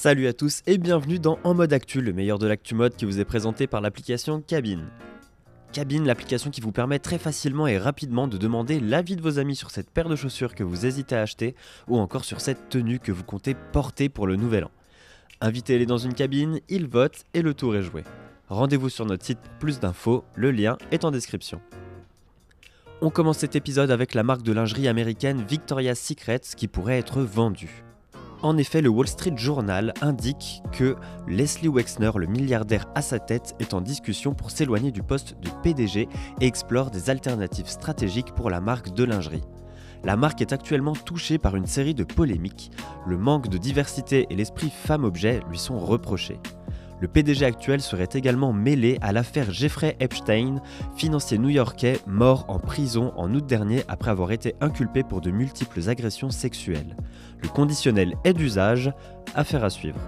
Salut à tous et bienvenue dans En mode actu, le meilleur de l'actu mode qui vous est présenté par l'application Cabine. Cabine, l'application qui vous permet très facilement et rapidement de demander l'avis de vos amis sur cette paire de chaussures que vous hésitez à acheter ou encore sur cette tenue que vous comptez porter pour le nouvel an. Invitez-les dans une cabine, ils votent et le tour est joué. Rendez-vous sur notre site pour plus d'infos, le lien est en description. On commence cet épisode avec la marque de lingerie américaine Victoria's Secret qui pourrait être vendue. En effet, le Wall Street Journal indique que Leslie Wexner, le milliardaire à sa tête, est en discussion pour s'éloigner du poste de PDG et explore des alternatives stratégiques pour la marque de lingerie. La marque est actuellement touchée par une série de polémiques. Le manque de diversité et l'esprit femme-objet lui sont reprochés. Le PDG actuel serait également mêlé à l'affaire Jeffrey Epstein, financier new-yorkais mort en prison en août dernier après avoir été inculpé pour de multiples agressions sexuelles. Le conditionnel est d'usage, affaire à suivre.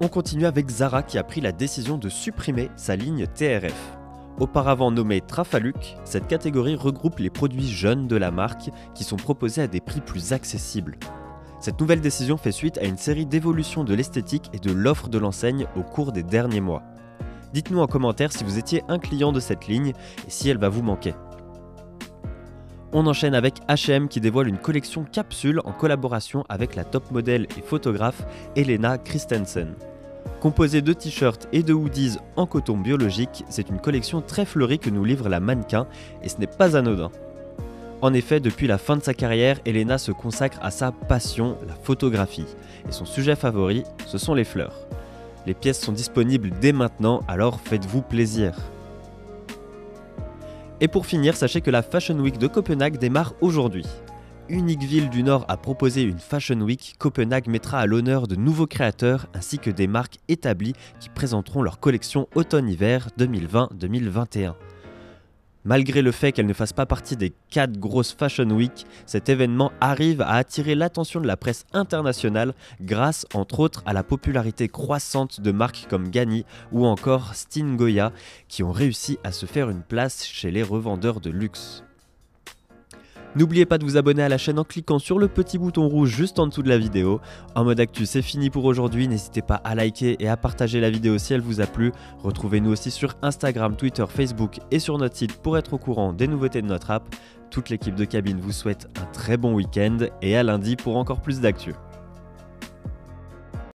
On continue avec Zara qui a pris la décision de supprimer sa ligne TRF. Auparavant nommée Trafaluk, cette catégorie regroupe les produits jeunes de la marque qui sont proposés à des prix plus accessibles. Cette nouvelle décision fait suite à une série d'évolutions de l'esthétique et de l'offre de l'enseigne au cours des derniers mois. Dites-nous en commentaire si vous étiez un client de cette ligne et si elle va vous manquer. On enchaîne avec HM qui dévoile une collection capsule en collaboration avec la top modèle et photographe Elena Christensen. Composée de t-shirts et de hoodies en coton biologique, c'est une collection très fleurie que nous livre la mannequin et ce n'est pas anodin. En effet, depuis la fin de sa carrière, Elena se consacre à sa passion, la photographie. Et son sujet favori, ce sont les fleurs. Les pièces sont disponibles dès maintenant, alors faites-vous plaisir. Et pour finir, sachez que la Fashion Week de Copenhague démarre aujourd'hui. Unique ville du Nord à proposer une Fashion Week, Copenhague mettra à l'honneur de nouveaux créateurs ainsi que des marques établies qui présenteront leur collection automne-hiver 2020-2021. Malgré le fait qu'elle ne fasse pas partie des 4 grosses Fashion Week, cet événement arrive à attirer l'attention de la presse internationale grâce entre autres à la popularité croissante de marques comme Gani ou encore Goya qui ont réussi à se faire une place chez les revendeurs de luxe. N'oubliez pas de vous abonner à la chaîne en cliquant sur le petit bouton rouge juste en dessous de la vidéo. En mode actu, c'est fini pour aujourd'hui. N'hésitez pas à liker et à partager la vidéo si elle vous a plu. Retrouvez-nous aussi sur Instagram, Twitter, Facebook et sur notre site pour être au courant des nouveautés de notre app. Toute l'équipe de cabine vous souhaite un très bon week-end et à lundi pour encore plus d'actu.